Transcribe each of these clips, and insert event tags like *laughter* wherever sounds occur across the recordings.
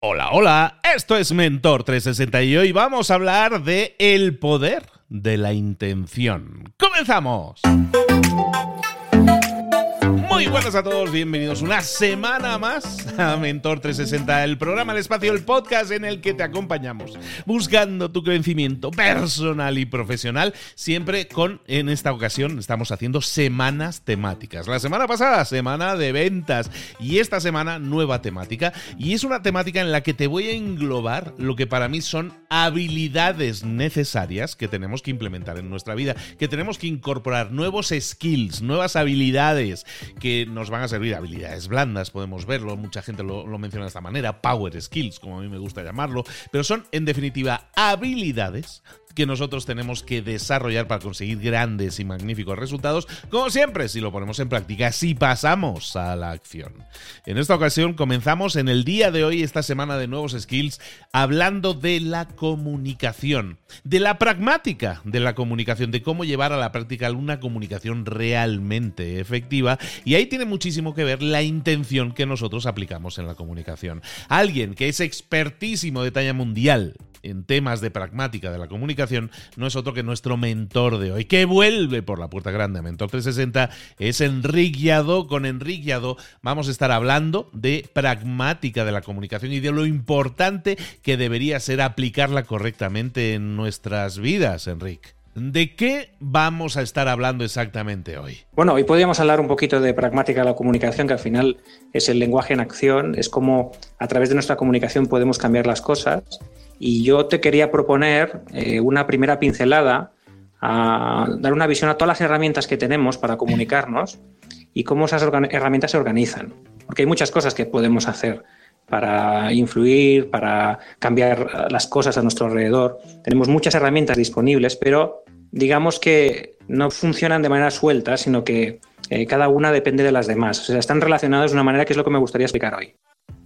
Hola, hola, esto es Mentor 360 y hoy vamos a hablar de el poder de la intención. ¡Comenzamos! Muy buenas a todos, bienvenidos una semana más a Mentor 360, el programa, el espacio, el podcast en el que te acompañamos, buscando tu crecimiento personal y profesional, siempre con, en esta ocasión, estamos haciendo semanas temáticas. La semana pasada, semana de ventas, y esta semana, nueva temática, y es una temática en la que te voy a englobar lo que para mí son habilidades necesarias que tenemos que implementar en nuestra vida, que tenemos que incorporar nuevos skills, nuevas habilidades que nos van a servir habilidades blandas, podemos verlo, mucha gente lo, menciona de esta manera, power skills, como a mí me gusta llamarlo, pero son en definitiva habilidades que nosotros tenemos que desarrollar para conseguir grandes y magníficos resultados, como siempre, si lo ponemos en práctica, si pasamos a la acción. En esta ocasión comenzamos en el día de hoy, esta semana de nuevos skills, hablando de la comunicación, de la pragmática de la comunicación, de cómo llevar a la práctica una comunicación realmente efectiva. Y ahí tiene muchísimo que ver la intención que nosotros aplicamos en la comunicación. Alguien que es expertísimo de talla mundial en temas de pragmática de la comunicación no es otro que nuestro mentor de hoy, que vuelve por la puerta grande a Mentor 360, es Enrique Yado. Con Enrique Yado vamos a estar hablando de pragmática de la comunicación y de lo importante que debería ser aplicarla correctamente en nuestras vidas, Enrique. ¿De qué vamos a estar hablando exactamente hoy? Bueno, hoy podríamos hablar un poquito de pragmática de la comunicación, que al final es el lenguaje en acción, es como a través de nuestra comunicación podemos cambiar las cosas y yo te quería proponer eh, una primera pincelada, a dar una visión a todas las herramientas que tenemos para comunicarnos y cómo esas herramientas se organizan. Porque hay muchas cosas que podemos hacer para influir, para cambiar las cosas a nuestro alrededor. Tenemos muchas herramientas disponibles, pero digamos que no funcionan de manera suelta, sino que eh, cada una depende de las demás. O sea, están relacionadas de una manera que es lo que me gustaría explicar hoy.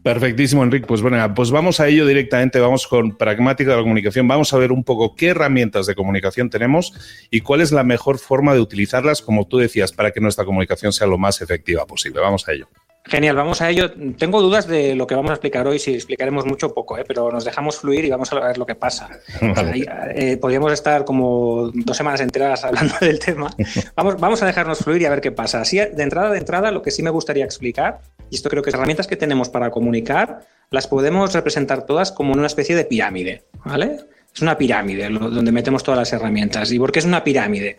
Perfectísimo, Enrique. Pues bueno, pues vamos a ello directamente, vamos con pragmática de la comunicación, vamos a ver un poco qué herramientas de comunicación tenemos y cuál es la mejor forma de utilizarlas, como tú decías, para que nuestra comunicación sea lo más efectiva posible. Vamos a ello. Genial, vamos a ello. Tengo dudas de lo que vamos a explicar hoy, si explicaremos mucho o poco, ¿eh? pero nos dejamos fluir y vamos a ver lo que pasa. *laughs* Eh, podríamos estar como dos semanas enteras *laughs* hablando del tema. *laughs* Vamos, vamos a dejarnos fluir y a ver qué pasa. Así, de entrada, de entrada, lo que sí me gustaría explicar, y esto creo que las herramientas que tenemos para comunicar, las podemos representar todas como en una especie de pirámide, ¿vale? Es una pirámide donde metemos todas las herramientas. ¿Y por qué es una pirámide?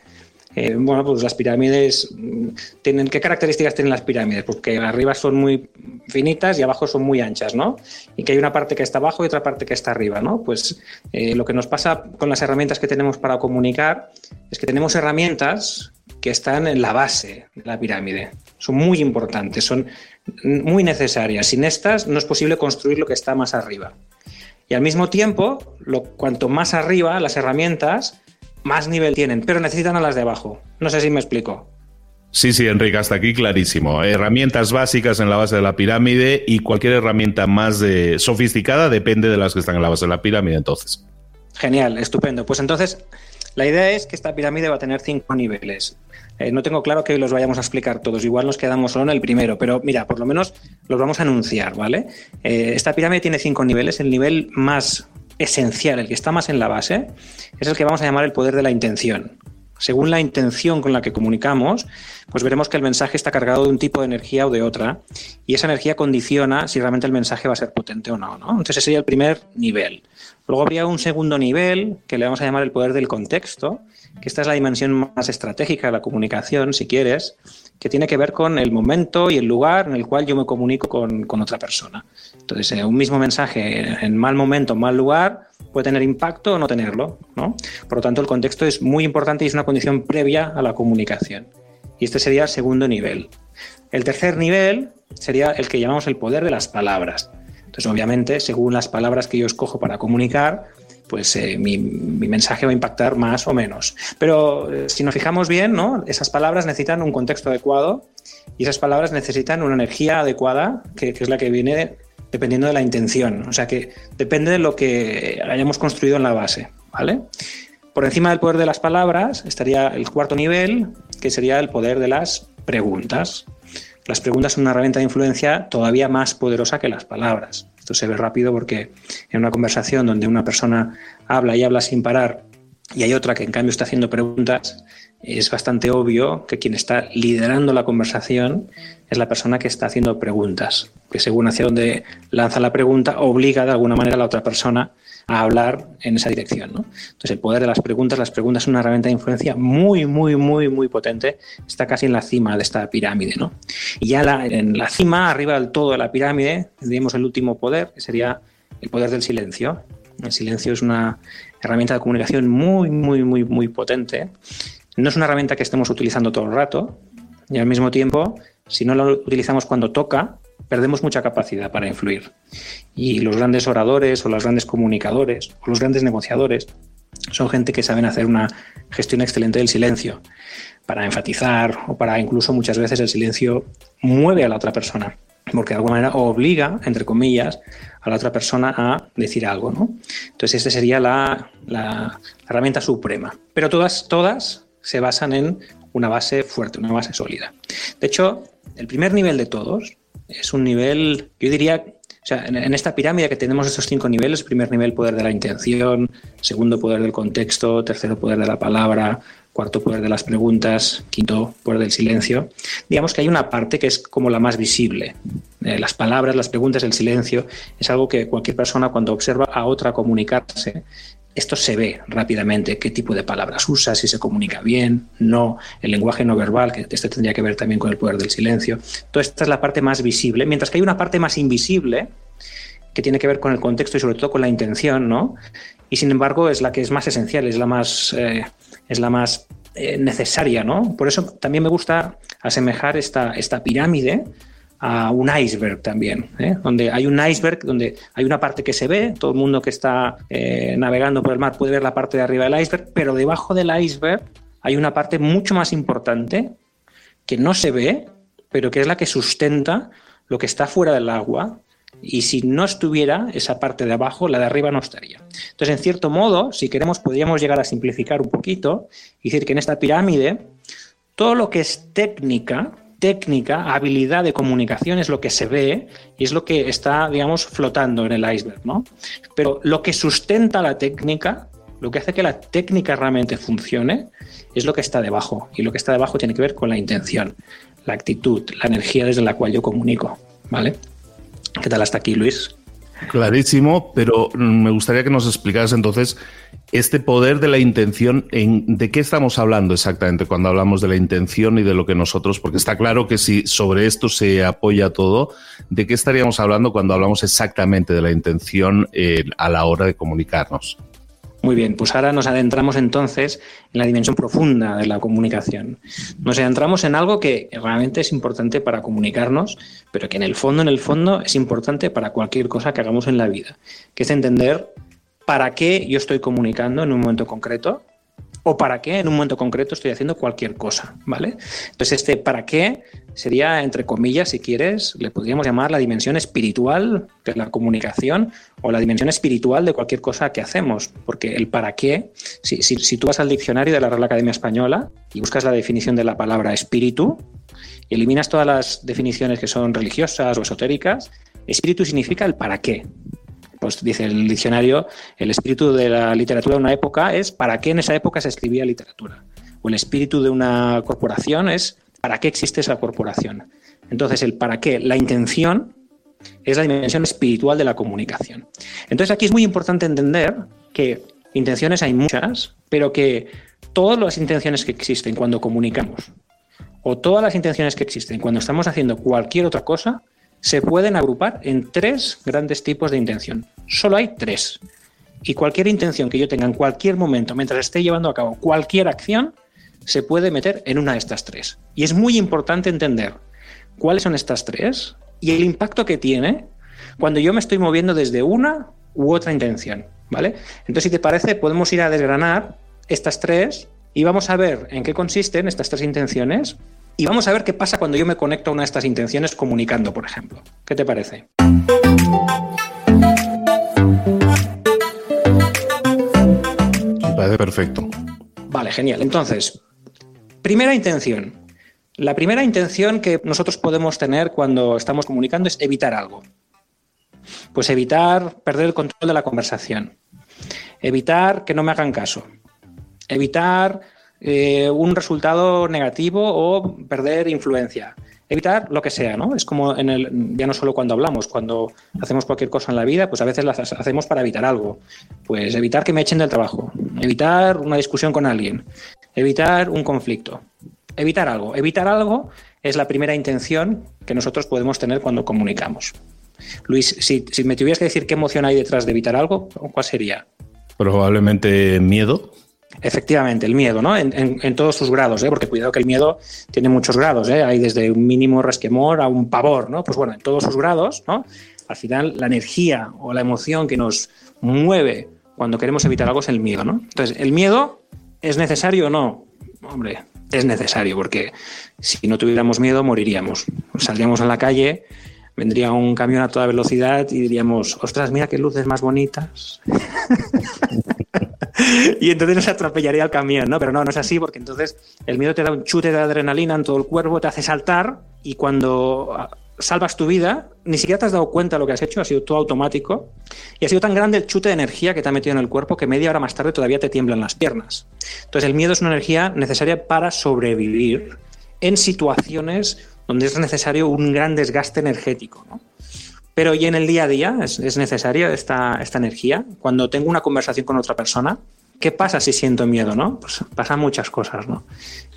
Eh, bueno, pues las pirámides mm, tienen qué características tienen las pirámides, pues arriba son muy finitas y abajo son muy anchas, ¿no? Y que hay una parte que está abajo y otra parte que está arriba, ¿no? Pues eh, lo que nos pasa con las herramientas que tenemos para comunicar es que tenemos herramientas que están en la base de la pirámide. Son muy importantes, son muy necesarias. Sin estas no es posible construir lo que está más arriba. Y al mismo tiempo, cuanto más arriba las herramientas, más nivel tienen, pero necesitan a las de abajo. No sé si me explico. Sí, sí, Enrique, hasta aquí clarísimo. Herramientas básicas en la base de la pirámide y cualquier herramienta más de sofisticada depende de las que están en la base de la pirámide, entonces. Genial, estupendo. Pues entonces, la idea es que esta pirámide va a tener cinco niveles. Eh, no tengo claro que los vayamos a explicar todos, igual nos quedamos solo en el primero, pero mira, por lo menos los vamos a anunciar, ¿vale? Eh, esta pirámide tiene cinco niveles. El nivel más esencial, el que está más en la base, es el que vamos a llamar el poder de la intención. Según la intención con la que comunicamos, pues veremos que el mensaje está cargado de un tipo de energía o de otra, y esa energía condiciona si realmente el mensaje va a ser potente o no. ¿no? Entonces ese sería el primer nivel. Luego habría un segundo nivel que le vamos a llamar el poder del contexto, que esta es la dimensión más estratégica de la comunicación, si quieres, que tiene que ver con el momento y el lugar en el cual yo me comunico con, con otra persona. Entonces, eh, un mismo mensaje en mal momento, mal lugar, puede tener impacto o no tenerlo. ¿no? Por lo tanto, el contexto es muy importante y es una condición previa a la comunicación. Y este sería el segundo nivel. El tercer nivel sería el que llamamos el poder de las palabras. Entonces, obviamente, según las palabras que yo escojo para comunicar, pues eh, mi, mensaje va a impactar más o menos. Pero eh, si nos fijamos bien, ¿no? esas palabras necesitan un contexto adecuado y esas palabras necesitan una energía adecuada, que, que es la que viene dependiendo de la intención. O sea que depende de lo que hayamos construido en la base. ¿vale? Por encima del poder de las palabras estaría el cuarto nivel, que sería el poder de las preguntas. Las preguntas son una herramienta de influencia todavía más poderosa que las palabras. Esto se ve rápido porque en una conversación donde una persona habla y habla sin parar y hay otra que en cambio está haciendo preguntas, es bastante obvio que quien está liderando la conversación es la persona que está haciendo preguntas, que según hacia dónde lanza la pregunta obliga de alguna manera a la otra persona a hablar en esa dirección. Entonces, el poder de las preguntas, las preguntas son una herramienta de influencia muy, muy, muy, muy potente. Está casi en la cima de esta pirámide. ¿no? Y ya en la cima, arriba del todo de la pirámide, tendríamos el último poder, que sería el poder del silencio. El silencio es una herramienta de comunicación muy, muy, muy, muy potente. No es una herramienta que estemos utilizando todo el rato y al mismo tiempo, si no la utilizamos cuando toca, perdemos mucha capacidad para influir. Y los grandes oradores o los grandes comunicadores o los grandes negociadores son gente que saben hacer una gestión excelente del silencio para enfatizar o para incluso muchas veces el silencio mueve a la otra persona porque de alguna manera obliga, entre comillas, a la otra persona a decir algo. ¿no? Entonces, esta sería la, la, herramienta suprema. Pero todas, todas se basan en una base fuerte, una base sólida. De hecho, el primer nivel de todos es un nivel, yo diría, o sea, en, esta pirámide que tenemos estos cinco niveles, primer nivel poder de la intención, segundo poder del contexto, tercero poder de la palabra, cuarto poder de las preguntas, quinto poder del silencio. Digamos que hay una parte que es como la más visible. Eh, las palabras, las preguntas, el silencio, es algo que cualquier persona cuando observa a otra comunicarse esto se ve rápidamente, qué tipo de palabras usa, si se comunica bien, no, el lenguaje no verbal, que este tendría que ver también con el poder del silencio. Toda esta es la parte más visible, mientras que hay una parte más invisible que tiene que ver con el contexto y sobre todo con la intención, ¿no? Y sin embargo es la que es más esencial, es la más, eh, es la más eh, necesaria, ¿no? Por eso también me gusta asemejar esta, esta pirámide a un iceberg también, ¿eh? donde hay un iceberg, donde hay una parte que se ve, todo el mundo que está eh, navegando por el mar puede ver la parte de arriba del iceberg, pero debajo del iceberg hay una parte mucho más importante que no se ve, pero que es la que sustenta lo que está fuera del agua. Y si no estuviera esa parte de abajo, la de arriba no estaría. Entonces, en cierto modo, si queremos, podríamos llegar a simplificar un poquito y decir que en esta pirámide, todo lo que es técnica, técnica, habilidad de comunicación es lo que se ve y es lo que está, digamos, flotando en el iceberg, ¿no? Pero lo que sustenta la técnica, lo que hace que la técnica realmente funcione, es lo que está debajo. Y lo que está debajo tiene que ver con la intención, la actitud, la energía desde la cual yo comunico, ¿vale? ¿Qué tal hasta aquí, Luis? Clarísimo, pero me gustaría que nos explicaras entonces este poder de la intención, en, ¿de qué estamos hablando exactamente cuando hablamos de la intención y de lo que nosotros, porque está claro que si sobre esto se apoya todo, ¿de qué estaríamos hablando cuando hablamos exactamente de la intención eh, a la hora de comunicarnos? Muy bien, pues ahora nos adentramos entonces en la dimensión profunda de la comunicación. Nos adentramos en algo que realmente es importante para comunicarnos, pero que en el fondo, en el fondo, es importante para cualquier cosa que hagamos en la vida, que es entender para qué yo estoy comunicando en un momento concreto o para qué en un momento concreto estoy haciendo cualquier cosa, ¿vale? Entonces este para qué sería, entre comillas, si quieres, le podríamos llamar la dimensión espiritual de la comunicación o la dimensión espiritual de cualquier cosa que hacemos, porque el para qué, si, si, tú vas al diccionario de la Real Academia Española y buscas la definición de la palabra espíritu y eliminas todas las definiciones que son religiosas o esotéricas, espíritu significa el para qué, pues dice el diccionario, el espíritu de la literatura de una época es para qué en esa época se escribía literatura. O el espíritu de una corporación es para qué existe esa corporación. Entonces, el para qué, la intención, es la dimensión espiritual de la comunicación. Entonces, aquí es muy importante entender que intenciones hay muchas, pero que todas las intenciones que existen cuando comunicamos o todas las intenciones que existen cuando estamos haciendo cualquier otra cosa se pueden agrupar en tres grandes tipos de intención. Solo hay tres. Y cualquier intención que yo tenga en cualquier momento, mientras esté llevando a cabo cualquier acción, se puede meter en una de estas tres. Y es muy importante entender cuáles son estas tres y el impacto que tiene cuando yo me estoy moviendo desde una u otra intención. ¿Vale? Entonces, si te parece, podemos ir a desgranar estas tres y vamos a ver en qué consisten estas tres intenciones y vamos a ver qué pasa cuando yo me conecto a una de estas intenciones comunicando, por ejemplo. ¿Qué te parece? Parece perfecto. Vale, genial. Entonces, primera intención. La primera intención que nosotros podemos tener cuando estamos comunicando es evitar algo. Pues evitar perder el control de la conversación, evitar que no me hagan caso, evitar eh, un resultado negativo o perder influencia, evitar lo que sea, ¿no? Es como en el, ya no solo cuando hablamos, cuando hacemos cualquier cosa en la vida, pues a veces las hacemos para evitar algo. Pues evitar que me echen del trabajo, evitar una discusión con alguien, evitar un conflicto, evitar algo. Evitar algo es la primera intención que nosotros podemos tener cuando comunicamos. Luis, si, si me tuvieras que decir qué emoción hay detrás de evitar algo, ¿cuál sería? Probablemente miedo. Efectivamente, el miedo, ¿no? En, todos sus grados, ¿eh? porque cuidado que el miedo tiene muchos grados, ¿eh? Hay desde un mínimo resquemor a un pavor, ¿no? Pues bueno, en todos sus grados, ¿no? Al final, la energía o la emoción que nos mueve cuando queremos evitar algo es el miedo, ¿no? Entonces, ¿el miedo es necesario o no? Hombre, es necesario, porque si no tuviéramos miedo, moriríamos. Saldríamos a la calle vendría un camión a toda velocidad y diríamos, ostras, mira qué luces más bonitas. *laughs* y entonces nos atropellaría el camión, ¿no? Pero no, no es así, porque entonces el miedo te da un chute de adrenalina en todo el cuerpo, te hace saltar y cuando ah, salvas tu vida, ni siquiera te has dado cuenta de lo que has hecho, ha sido todo automático y ha sido tan grande el chute de energía que te ha metido en el cuerpo que media hora más tarde todavía te tiemblan las piernas. Entonces el miedo es una energía necesaria para sobrevivir en situaciones donde es necesario un gran desgaste energético. ¿no? Pero y en el día a día es, es necesaria esta, esta, energía. Cuando tengo una conversación con otra persona, ¿qué pasa si siento miedo? ¿no? Pues pasan muchas cosas. ¿no?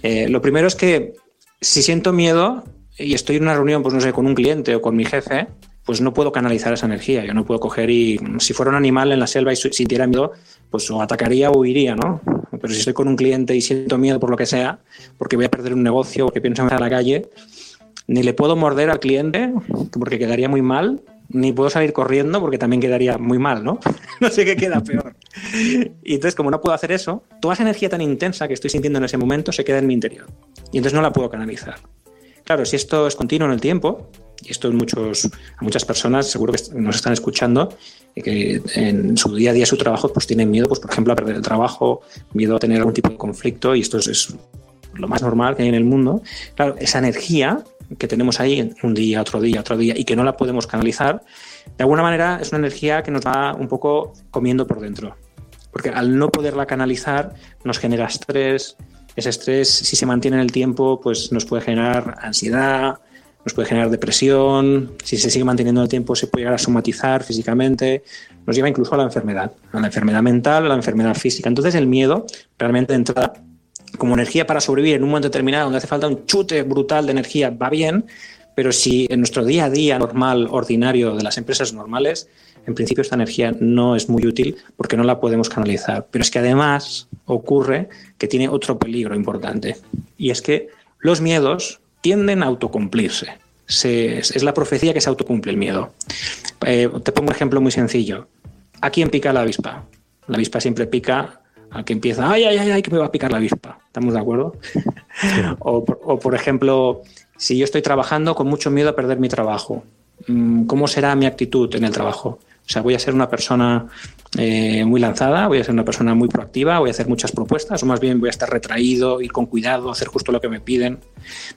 Eh, lo primero es que si siento miedo y estoy en una reunión, pues no sé, con un cliente o con mi jefe, pues no puedo canalizar esa energía. Yo no puedo coger y, si fuera un animal en la selva y sintiera miedo, pues o atacaría o huiría, ¿no? Pero si estoy con un cliente y siento miedo por lo que sea, porque voy a perder un negocio, porque pienso en la calle, ni le puedo morder al cliente porque quedaría muy mal, ni puedo salir corriendo porque también quedaría muy mal, ¿no? *laughs* no sé qué queda peor. Y entonces, como no puedo hacer eso, toda esa energía tan intensa que estoy sintiendo en ese momento se queda en mi interior. Y entonces no la puedo canalizar. Claro, si esto es continuo en el tiempo, y esto muchos, a muchas personas seguro que nos están escuchando, que en su día a día su trabajo pues tienen miedo, pues por ejemplo, a perder el trabajo, miedo a tener algún tipo de conflicto, y esto es lo más normal que hay en el mundo. Claro, esa energía que tenemos ahí un día, otro día, otro día y que no la podemos canalizar, de alguna manera es una energía que nos va un poco comiendo por dentro. Porque al no poderla canalizar nos genera estrés. Ese estrés, si se mantiene en el tiempo, pues nos puede generar ansiedad, nos puede generar depresión. Si se sigue manteniendo en el tiempo, se puede llegar a somatizar físicamente. Nos lleva incluso a la enfermedad, a la enfermedad mental, a la enfermedad física. Entonces, el miedo realmente de como energía para sobrevivir en un momento determinado donde hace falta un chute brutal de energía, va bien, pero si en nuestro día a día normal, ordinario de las empresas normales, en principio esta energía no es muy útil porque no la podemos canalizar. Pero es que además ocurre que tiene otro peligro importante y es que los miedos tienden a autocumplirse. es la profecía que se autocumple el miedo. Eh, te pongo un ejemplo muy sencillo. ¿A quién pica la avispa? La avispa siempre pica al que empieza, ay, ay, ay, ay, que me va a picar la avispa. ¿Estamos de acuerdo? *laughs* o, por ejemplo, si yo estoy trabajando con mucho miedo a perder mi trabajo, mm, ¿cómo será mi actitud en el trabajo? O sea, voy a ser una persona eh, muy lanzada, voy a ser una persona muy proactiva, voy a hacer muchas propuestas, o más bien voy a estar retraído, ir con cuidado, hacer justo lo que me piden.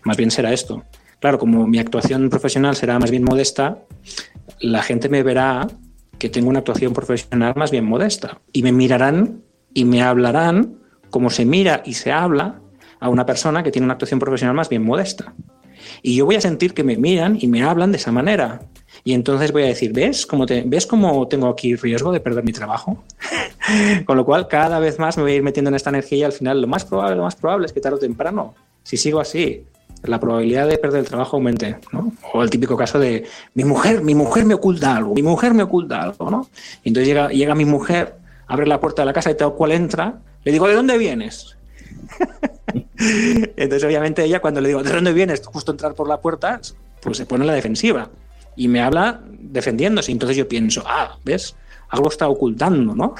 Más bien será esto. Claro, como mi actuación profesional será más bien modesta, la gente me verá que tengo una actuación profesional más bien modesta y me mirarán y me hablarán como se mira y se habla a una persona que tiene una actuación profesional más bien modesta. Y yo voy a sentir que me miran y me hablan de esa manera. Y entonces voy a decir, ¿ves cómo, te, ¿ves cómo tengo aquí riesgo de perder mi trabajo? *laughs* Con lo cual, cada vez más me voy a ir metiendo en esta energía y al final lo más probable, lo más probable es que tarde o temprano, si sigo así, la probabilidad de perder el trabajo aumente, ¿no? O el típico caso de mi mujer, mi mujer me oculta algo, mi mujer me oculta algo, ¿no? Y entonces llega, llega mi mujer abre la puerta de la casa y tal cual entra, le digo, ¿de dónde vienes? *laughs* Entonces, obviamente, ella cuando le digo, ¿de dónde vienes? Justo entrar por la puerta, pues se pone en la defensiva y me habla defendiéndose. Entonces yo pienso, ah, ¿ves? Algo está ocultando, ¿no?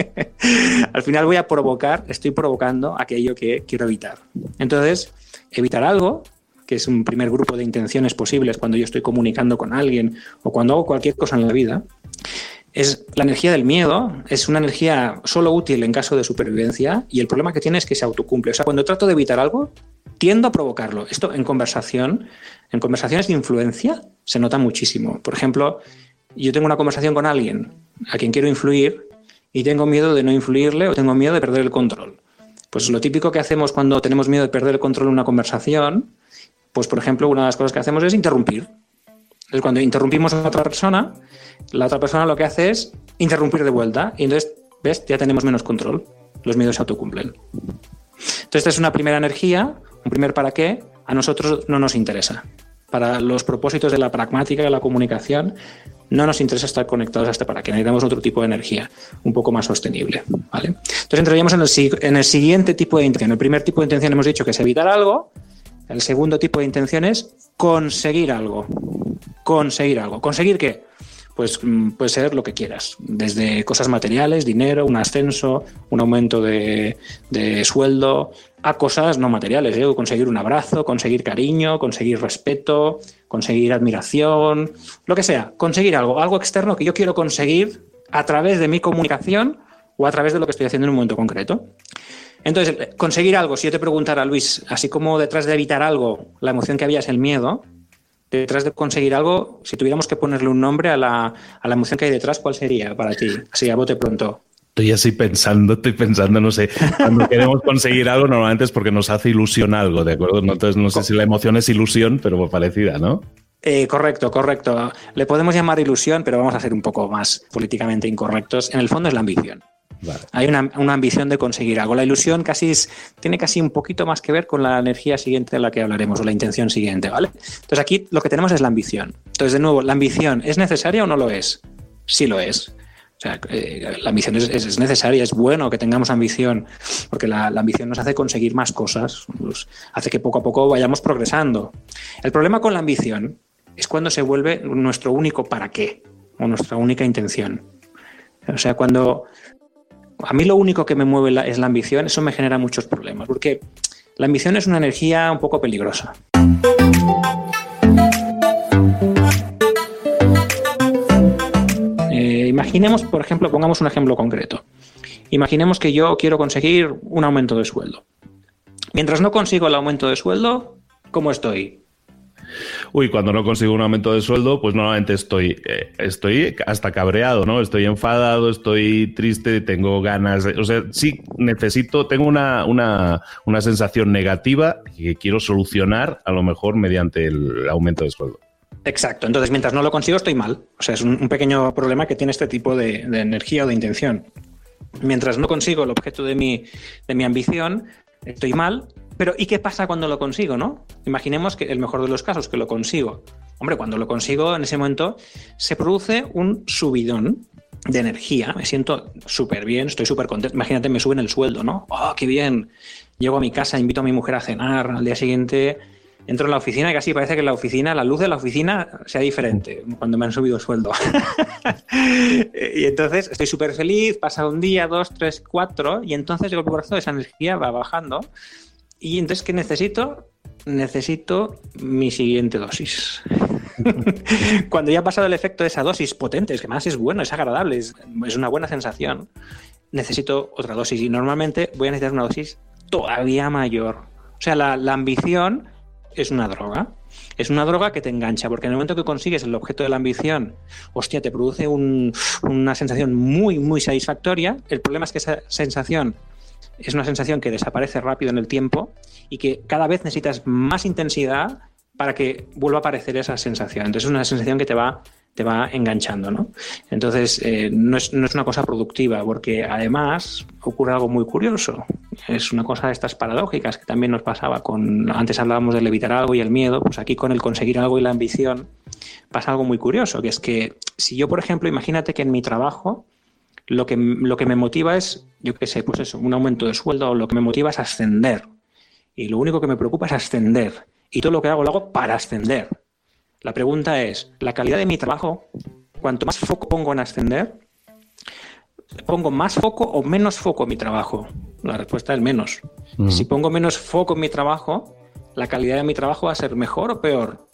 *laughs* Al final voy a provocar, estoy provocando aquello que quiero evitar. Entonces, evitar algo, que es un primer grupo de intenciones posibles cuando yo estoy comunicando con alguien o cuando hago cualquier cosa en la vida, es la energía del miedo, es una energía solo útil en caso de supervivencia y el problema que tiene es que se autocumple. O sea, cuando trato de evitar algo, tiendo a provocarlo. Esto en conversación, en conversaciones de influencia, se nota muchísimo. Por ejemplo, yo tengo una conversación con alguien a quien quiero influir y tengo miedo de no influirle o tengo miedo de perder el control. Pues lo típico que hacemos cuando tenemos miedo de perder el control en una conversación, pues por ejemplo, una de las cosas que hacemos es interrumpir. Entonces, cuando interrumpimos a otra persona, la otra persona lo que hace es interrumpir de vuelta. Y entonces, ¿ves? Ya tenemos menos control. Los miedos se autocumplen. Entonces, esta es una primera energía, un primer para qué, a nosotros no nos interesa. Para los propósitos de la pragmática de la comunicación, no nos interesa estar conectados a este para qué. Necesitamos otro tipo de energía, un poco más sostenible. ¿vale? Entonces entraríamos en el siguiente tipo de intención. El primer tipo de intención hemos dicho que es evitar algo. El segundo tipo de intención es conseguir algo. Conseguir algo. ¿Conseguir qué? Pues mm, puede ser lo que quieras, desde cosas materiales, dinero, un ascenso, un aumento de, sueldo, a cosas no materiales, ¿eh? conseguir un abrazo, conseguir cariño, conseguir respeto, conseguir admiración, lo que sea, conseguir algo, algo externo que yo quiero conseguir a través de mi comunicación o a través de lo que estoy haciendo en un momento concreto. Entonces, conseguir algo, si yo te preguntara, Luis, así como detrás de evitar algo, la emoción que había es el miedo, detrás de conseguir algo, si tuviéramos que ponerle un nombre a la, a la emoción que hay detrás, ¿cuál sería para ti? Así a bote pronto. Estoy así pensando, estoy pensando, no sé, cuando queremos conseguir algo normalmente es porque nos hace ilusión algo, ¿de acuerdo? Entonces no sé si la emoción es ilusión, pero parecida, ¿no? Eh, correcto, correcto. Le podemos llamar ilusión, pero vamos a ser un poco más políticamente incorrectos. En el fondo es la ambición. Hay una, ambición de conseguir algo. La ilusión casi tiene casi un poquito más que ver con la energía siguiente de la que hablaremos o la intención siguiente, ¿vale? Entonces aquí lo que tenemos es la ambición. Entonces, de nuevo, ¿la ambición es necesaria o no lo es? Sí lo es. O sea, eh, la ambición es, necesaria, es bueno que tengamos ambición, porque la, ambición nos hace conseguir más cosas, hace que poco a poco vayamos progresando. El problema con la ambición es cuando se vuelve nuestro único para qué o nuestra única intención. O sea, cuando a mí lo único que me mueve es la ambición, eso me genera muchos problemas, porque la ambición es una energía un poco peligrosa. Eh, imaginemos, por ejemplo, pongamos un ejemplo concreto. Imaginemos que yo quiero conseguir un aumento de sueldo. Mientras no consigo el aumento de sueldo, ¿cómo estoy? Uy, cuando no consigo un aumento de sueldo, pues normalmente estoy, eh, estoy hasta cabreado, ¿no? Estoy enfadado, estoy triste, tengo ganas. o sea, sí, necesito, tengo una, una, una sensación negativa que quiero solucionar a lo mejor mediante el aumento de sueldo. Exacto. Entonces, mientras no lo consigo, estoy mal. O sea, es un, pequeño problema que tiene este tipo de, de, energía o de intención. Mientras no consigo el objeto de mi, de mi ambición, estoy mal pero ¿y qué pasa cuando lo consigo, no? Imaginemos que el mejor de los casos, que lo consigo. Hombre, cuando lo consigo, en ese momento se produce un subidón de energía. Me siento súper bien, estoy súper contento. Imagínate, me suben el sueldo, ¿no? ¡Oh, qué bien! Llego a mi casa, invito a mi mujer a cenar. Al día siguiente entro en la oficina y casi parece que la oficina, la luz de la oficina sea diferente cuando me han subido el sueldo. *laughs* y entonces estoy súper feliz, pasa un día, dos, tres, cuatro, y entonces el corazón, esa energía va bajando y entonces, ¿qué necesito? Necesito mi siguiente dosis. *laughs* Cuando ya ha pasado el efecto de esa dosis potente, es que más es bueno, es agradable, es, una buena sensación, necesito otra dosis. Y normalmente voy a necesitar una dosis todavía mayor. O sea, la, ambición es una droga. Es una droga que te engancha, porque en el momento que consigues el objeto de la ambición, hostia, te produce una sensación muy, muy satisfactoria. El problema es que esa sensación es una sensación que desaparece rápido en el tiempo y que cada vez necesitas más intensidad para que vuelva a aparecer esa sensación. Entonces es una sensación que te va, te va enganchando, ¿no? Entonces eh, no, es, no, es, una cosa productiva, porque además ocurre algo muy curioso. Es una cosa de estas paradójicas que también nos pasaba con. Antes hablábamos del evitar algo y el miedo, pues aquí con el conseguir algo y la ambición pasa algo muy curioso, que es que si yo, por ejemplo, imagínate que en mi trabajo lo que, lo que me motiva es, yo qué sé, pues eso, un aumento de sueldo, o lo que me motiva es ascender. Y lo único que me preocupa es ascender. Y todo lo que hago lo hago para ascender. La pregunta es, ¿la calidad de mi trabajo, cuanto más foco pongo en ascender, pongo más foco o menos foco en mi trabajo? La respuesta es menos. Si pongo menos foco en mi trabajo, ¿la calidad de mi trabajo va a ser mejor o peor?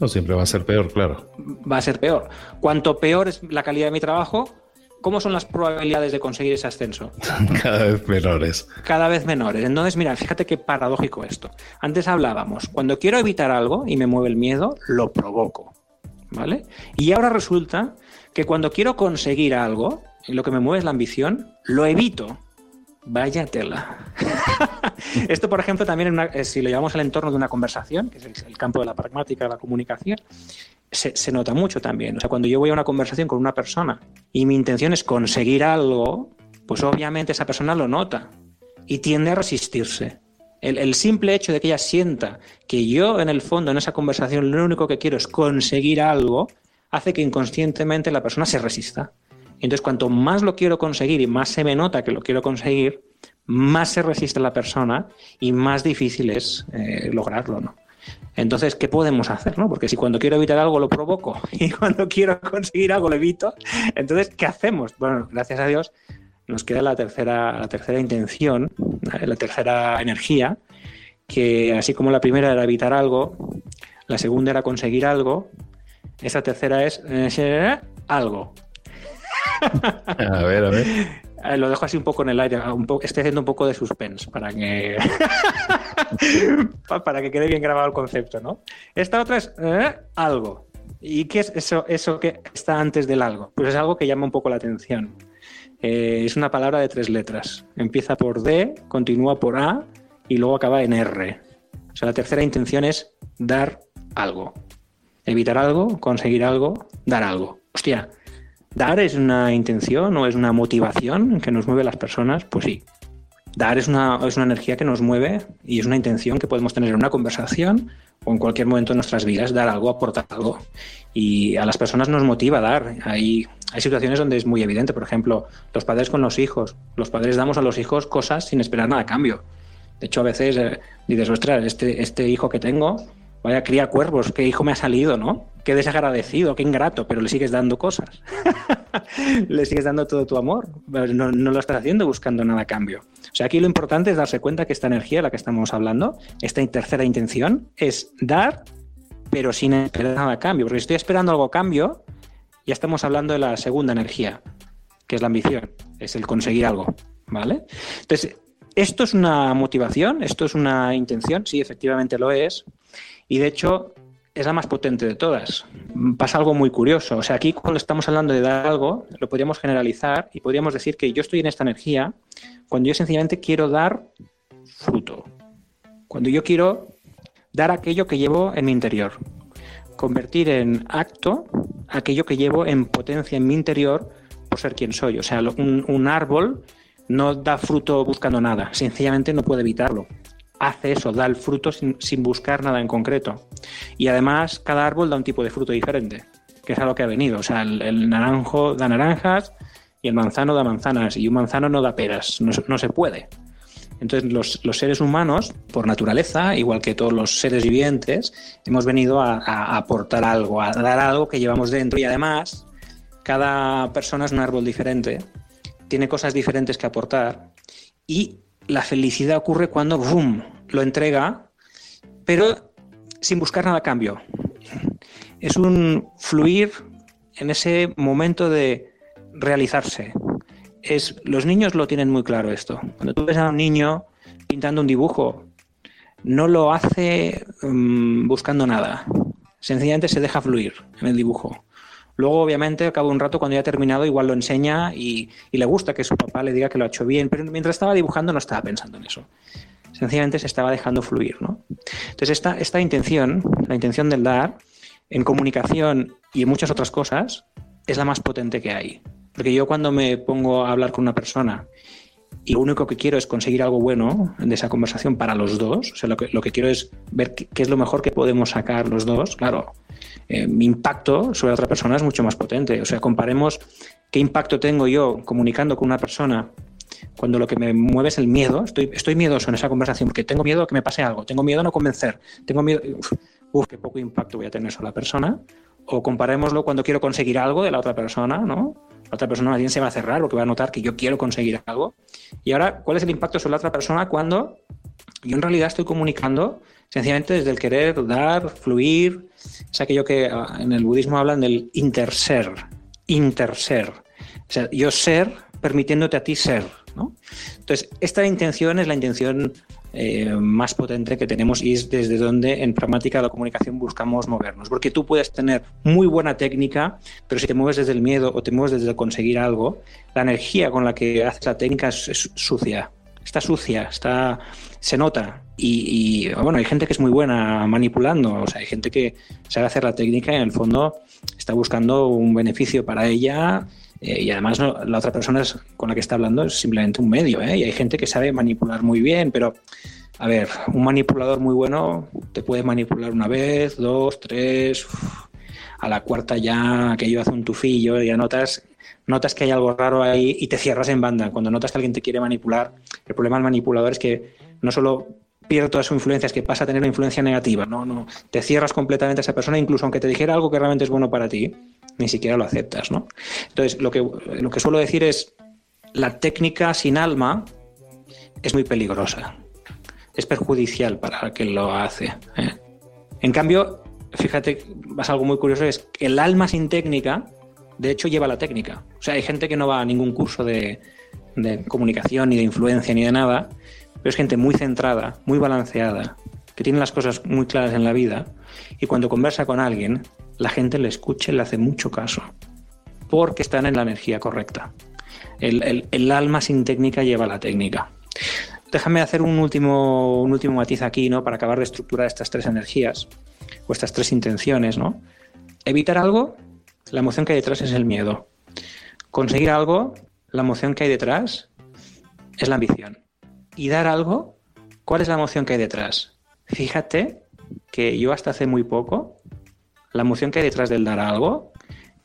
No, siempre va a ser peor, claro. Va a ser peor. Cuanto peor es la calidad de mi trabajo, ¿cómo son las probabilidades de conseguir ese ascenso? *laughs* Cada vez menores. Cada vez menores. Entonces, mira, fíjate qué paradójico esto. Antes hablábamos, cuando quiero evitar algo y me mueve el miedo, lo provoco. ¿Vale? Y ahora resulta que cuando quiero conseguir algo, lo que me mueve es la ambición, lo evito. Vaya tela. *laughs* Esto, por ejemplo, también eh, si lo llevamos al entorno de una conversación, que es el, campo de la pragmática de la comunicación, se, nota mucho también. O sea, cuando yo voy a una conversación con una persona y mi intención es conseguir algo, pues obviamente esa persona lo nota y tiende a resistirse. El, simple hecho de que ella sienta que yo en el fondo, en esa conversación, lo único que quiero es conseguir algo, hace que inconscientemente la persona se resista. Entonces, cuanto más lo quiero conseguir y más se me nota que lo quiero conseguir, más se resiste la persona y más difícil es eh, lograrlo, ¿no? Entonces, ¿qué podemos hacer? No? Porque si cuando quiero evitar algo lo provoco *laughs* y cuando quiero conseguir algo lo evito, entonces, ¿qué hacemos? Bueno, gracias a Dios, nos queda la tercera, la tercera intención, la tercera energía, que así como la primera era evitar algo, la segunda era conseguir algo, esa tercera es eh, algo. A ver, a ver. *laughs* Eh, lo dejo así un poco en el aire, poco, estoy haciendo un poco de suspense para que *laughs* para que quede bien grabado el concepto, ¿no? Esta otra es eh, algo. ¿Y qué es eso, eso que está antes del algo? Pues es algo que llama un poco la atención. Eh, es una palabra de tres letras. Empieza por D, continúa por A y luego acaba en R. O sea, la tercera intención es dar algo. Evitar algo, conseguir algo, dar algo. Hostia, ¿dar es una intención o es una motivación que nos mueve a las personas? Pues sí. Dar es una, es una energía que nos mueve y es una intención que podemos tener en una conversación o en cualquier momento de nuestras vidas, dar algo, aportar algo. Y a las personas nos motiva dar. Hay hay situaciones donde es muy evidente, por ejemplo, los padres con los hijos. Los padres damos a los hijos cosas sin esperar nada a cambio. De hecho, a veces eh, dices, ostras, este, este hijo que tengo, vaya cría cuervos, qué hijo me ha salido, ¿no? Qué desagradecido, qué ingrato, pero le sigues dando cosas. *laughs* le sigues dando todo tu amor. No, lo estás haciendo buscando nada a cambio. O sea, aquí lo importante es darse cuenta que esta energía de la que estamos hablando, esta tercera intención, es dar, pero sin esperar nada a cambio. Porque si estoy esperando algo a cambio, ya estamos hablando de la segunda energía, que es la ambición, es el conseguir algo, ¿vale? Entonces, ¿esto es una motivación? ¿Esto es una intención? Sí, efectivamente lo es. Y de hecho, es la más potente de todas. Pasa algo muy curioso. O sea, aquí cuando estamos hablando de dar algo, lo podríamos generalizar y podríamos decir que yo estoy en esta energía cuando yo sencillamente quiero dar fruto. Cuando yo quiero dar aquello que llevo en mi interior. Convertir en acto aquello que llevo en potencia en mi interior por ser quien soy. O sea, un, árbol no da fruto buscando nada, sencillamente no puede evitarlo. Hace eso, da el fruto sin, buscar nada en concreto. Y además, cada árbol da un tipo de fruto diferente, que es a lo que ha venido. O sea, el, naranjo da naranjas y el manzano da manzanas, y un manzano no da peras, no se puede. Entonces, los, seres humanos, por naturaleza, igual que todos los seres vivientes, hemos venido a, aportar algo, a dar algo que llevamos dentro y además cada persona es un árbol diferente, tiene cosas diferentes que aportar y la felicidad ocurre cuando, ¡boom!, lo entrega, pero sin buscar nada a cambio. Es un fluir en ese momento de realizarse, es, los niños lo tienen muy claro esto. Cuando tú ves a un niño pintando un dibujo, no lo hace mm, buscando nada. Sencillamente se deja fluir en el dibujo. Luego, obviamente, al cabo de un rato, cuando ya ha terminado, igual lo enseña y, le gusta que su papá le diga que lo ha hecho bien, pero mientras estaba dibujando no estaba pensando en eso. Sencillamente se estaba dejando fluir. ¿no? Entonces, esta, intención, la intención del dar, en comunicación y en muchas otras cosas, es la más potente que hay. Porque yo cuando me pongo a hablar con una persona y lo único que quiero es conseguir algo bueno de esa conversación para los dos, o sea, lo que quiero es ver qué, es lo mejor que podemos sacar los dos, claro, eh, mi impacto sobre otra persona es mucho más potente. O sea, comparemos qué impacto tengo yo comunicando con una persona cuando lo que me mueve es el miedo, estoy, miedoso en esa conversación porque tengo miedo a que me pase algo, tengo miedo a no convencer, tengo miedo, uf, qué poco impacto voy a tener sobre la persona, o comparémoslo cuando quiero conseguir algo de la otra persona, ¿no? La otra persona bien se va a cerrar porque va a notar que yo quiero conseguir algo. Y ahora, ¿cuál es el impacto sobre la otra persona cuando yo en realidad estoy comunicando sencillamente desde el querer dar, fluir? Es aquello que ah, en el budismo hablan del interser, interser. O sea, yo ser permitiéndote a ti ser. ¿no? Entonces, esta intención es la intención eh, más potente que tenemos y es desde donde en pragmática de la comunicación buscamos movernos. Porque tú puedes tener muy buena técnica, pero si te mueves desde el miedo o te mueves desde conseguir algo, la energía con la que haces la técnica es, sucia. Está sucia, está, se nota. Y, bueno, hay gente que es muy buena manipulando, o sea, hay gente que sabe hacer la técnica y en el fondo está buscando un beneficio para ella eh, y además la otra persona con la que está hablando es simplemente un medio, ¿eh? Y hay gente que sabe manipular muy bien, pero, a ver, un manipulador muy bueno te puede manipular una vez, dos, tres, a la cuarta ya aquello hace un tufillo, ya notas, notas que hay algo raro ahí y te cierras en banda. Cuando notas que alguien te quiere manipular, el problema del manipulador es que no solo pierde toda su influencia, es que pasa a tener una influencia negativa, no, no, te cierras completamente a esa persona, incluso aunque te dijera algo que realmente es bueno para ti, ni siquiera lo aceptas, ¿no? Entonces, lo que, lo que suelo decir es, la técnica sin alma es muy peligrosa, es perjudicial para quien lo hace. ¿eh? En cambio, fíjate, vas algo muy curioso, es que el alma sin técnica, de hecho, lleva la técnica. O sea, hay gente que no va a ningún curso de, comunicación, ni de influencia, ni de nada, pero es gente muy centrada, muy balanceada, que tiene las cosas muy claras en la vida, y cuando conversa con alguien, la gente le escucha y le hace mucho caso, porque están en la energía correcta. El, alma sin técnica lleva la técnica. Déjame hacer un último, un último matiz aquí, ¿no? Para acabar de estructurar estas tres energías o estas tres intenciones, ¿no? Evitar algo, la emoción que hay detrás es el miedo. Conseguir algo, la emoción que hay detrás es la ambición. Y dar algo, ¿cuál es la emoción que hay detrás? Fíjate que yo hasta hace muy poco la emoción que hay detrás del dar algo,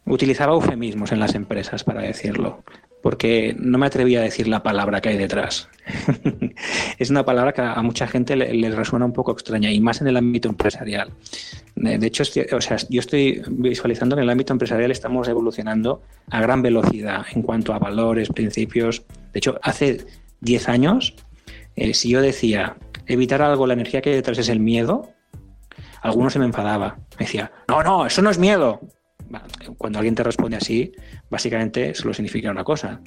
utilizaba eufemismos en las empresas para decirlo, porque no me atrevía a decir la palabra que hay detrás. *laughs* es una palabra que a mucha gente le, resuena un poco extraña y más en el ámbito empresarial. De hecho, o sea, yo estoy visualizando que en el ámbito empresarial estamos evolucionando a gran velocidad en cuanto a valores, principios. De hecho, hace 10 años, eh, si yo decía evitar algo, la energía que hay detrás es el miedo, alguno se me enfadaba. Me decía, no, no, eso no es miedo. Cuando alguien te responde así, básicamente solo significa una cosa.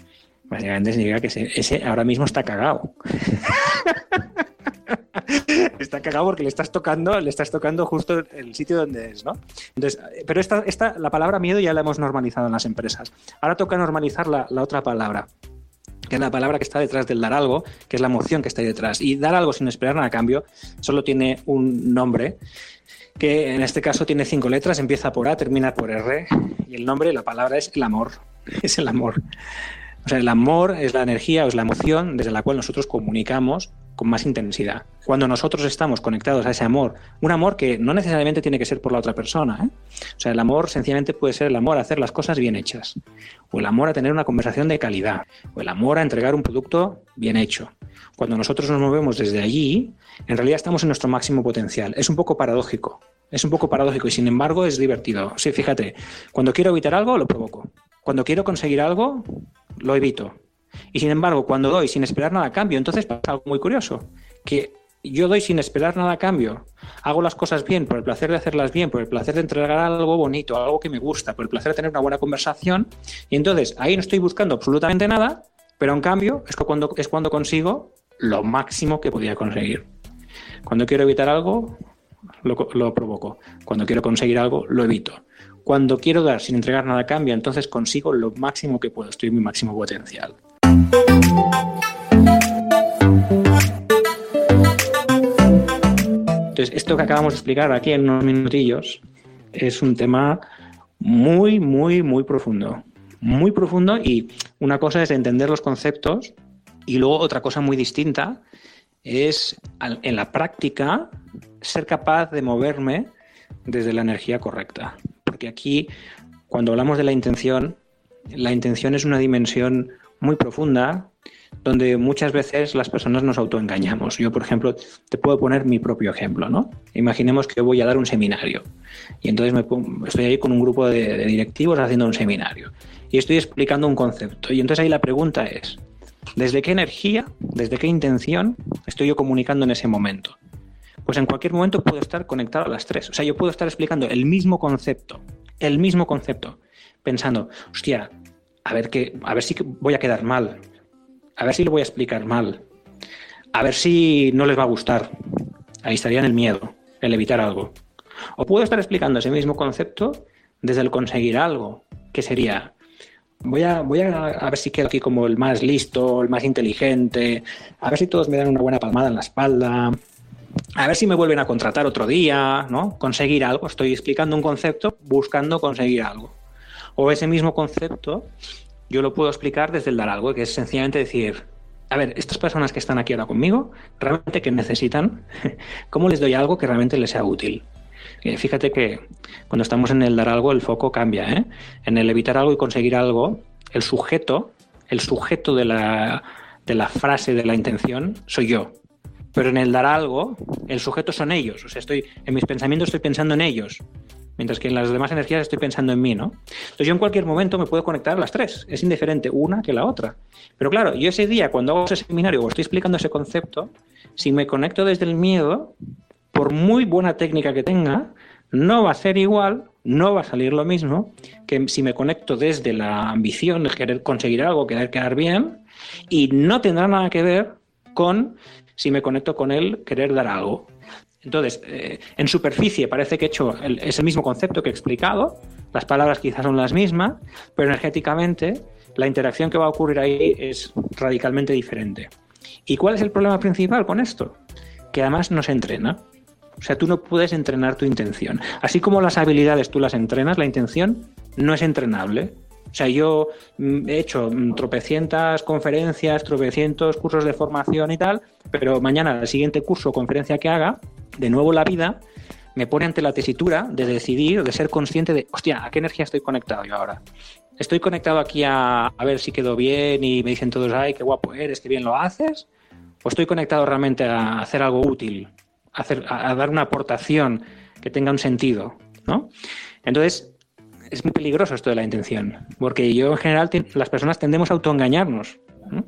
Básicamente significa que ese, ahora mismo está cagado. *laughs* está cagado porque le estás tocando, le estás tocando justo el sitio donde es, ¿no? Entonces, pero esta, esta, la palabra miedo ya la hemos normalizado en las empresas. Ahora toca normalizar la, la otra palabra, que es la palabra que está detrás del dar algo, que es la emoción que está ahí detrás. Y dar algo sin esperar nada a cambio solo tiene un nombre que en este caso tiene cinco letras, empieza por A, termina por R, y el nombre, la palabra es el amor, *laughs* es el amor. O sea, el amor es la energía o es la emoción desde la cual nosotros comunicamos con más intensidad. Cuando nosotros estamos conectados a ese amor, un amor que no necesariamente tiene que ser por la otra persona. ¿eh? O sea, el amor sencillamente puede ser el amor a hacer las cosas bien hechas, o el amor a tener una conversación de calidad, o el amor a entregar un producto bien hecho. Cuando nosotros nos movemos desde allí, en realidad estamos en nuestro máximo potencial. Es un poco paradójico, es un poco paradójico y sin embargo es divertido. Sí, fíjate, cuando quiero evitar algo, lo provoco. Cuando quiero conseguir algo, lo evito. Y sin embargo, cuando doy sin esperar nada a cambio, entonces pasa algo muy curioso, que yo doy sin esperar nada a cambio, hago las cosas bien por el placer de hacerlas bien, por el placer de entregar algo bonito, algo que me gusta, por el placer de tener una buena conversación, y entonces ahí no estoy buscando absolutamente nada, pero en cambio es cuando, es cuando consigo lo máximo que podía conseguir. Cuando quiero evitar algo, lo, lo, provoco. Cuando quiero conseguir algo, lo evito. Cuando quiero dar sin entregar nada a cambio, entonces consigo lo máximo que puedo. Estoy en mi máximo potencial. Entonces, esto que acabamos de explicar aquí en unos minutillos es un tema muy, muy, muy profundo. Muy profundo y una cosa es entender los conceptos y luego otra cosa muy distinta es en la práctica ser capaz de moverme desde la energía correcta. Porque aquí, cuando hablamos de la intención, la intención es una dimensión muy profunda donde muchas veces las personas nos autoengañamos. Yo, por ejemplo, te puedo poner mi propio ejemplo, ¿no? Imaginemos que voy a dar un seminario y entonces me estoy ahí con un grupo de directivos haciendo un seminario y estoy explicando un concepto. Y entonces ahí la pregunta es, ¿Desde qué energía, desde qué intención estoy yo comunicando en ese momento? Pues en cualquier momento puedo estar conectado a las tres. O sea, yo puedo estar explicando el mismo concepto, el mismo concepto, pensando, hostia, a ver, a ver si voy a quedar mal, a ver si lo voy a explicar mal, a ver si no les va a gustar. Ahí estaría en el miedo, el evitar algo. O puedo estar explicando ese mismo concepto desde el conseguir algo, que sería, voy a, voy a, ver si quedo aquí como el más listo, el más inteligente, a ver si todos me dan una buena palmada en la espalda, a ver si me vuelven a contratar otro día, ¿no? Conseguir algo, estoy explicando un concepto buscando conseguir algo. O ese mismo concepto yo lo puedo explicar desde el dar algo, que es sencillamente decir, a ver, estas personas que están aquí ahora conmigo, realmente que necesitan, *laughs* ¿cómo les doy algo que realmente les sea útil? Eh, fíjate que cuando estamos en el dar algo, el foco cambia. ¿eh? En el evitar algo y conseguir algo, el sujeto, el sujeto de la, de la frase, de la intención, soy yo. Pero en el dar algo, el sujeto son ellos. O sea, estoy, en mis pensamientos estoy pensando en ellos. Mientras que en las demás energías estoy pensando en mí, ¿no? Entonces yo en cualquier momento me puedo conectar a las tres. Es indiferente una que la otra. Pero claro, yo ese día, cuando hago ese seminario o estoy explicando ese concepto, si me conecto desde el miedo, por muy buena técnica que tenga, no va a ser igual, no va a salir lo mismo que si me conecto desde la ambición de querer conseguir algo, querer quedar bien, y no tendrá nada que ver con si me conecto con él, querer dar algo. Entonces, eh, en superficie parece que he hecho el, es mismo concepto que he explicado, las palabras quizás son las mismas, pero energéticamente la interacción que va a ocurrir ahí es radicalmente diferente. ¿Y cuál es el problema principal con esto? Que además no se entrena. O sea, tú no puedes entrenar tu intención. Así como las habilidades tú las entrenas, la intención no es entrenable. O sea, yo mm, he hecho mm, tropecientas conferencias, tropecientos cursos de formación y tal, pero mañana el siguiente curso o conferencia que haga, de nuevo la vida me pone ante la tesitura de decidir, de ser consciente de, hostia, ¿a qué energía estoy conectado yo ahora? ¿Estoy conectado aquí a, ver si quedo bien y me dicen todos, ay, qué guapo eres, qué bien lo haces? ¿O estoy conectado realmente a hacer algo útil, a, a dar una aportación que tenga un sentido? ¿no? Entonces, es muy peligroso esto de la intención, porque yo en general las personas tendemos a autoengañarnos. ¿no?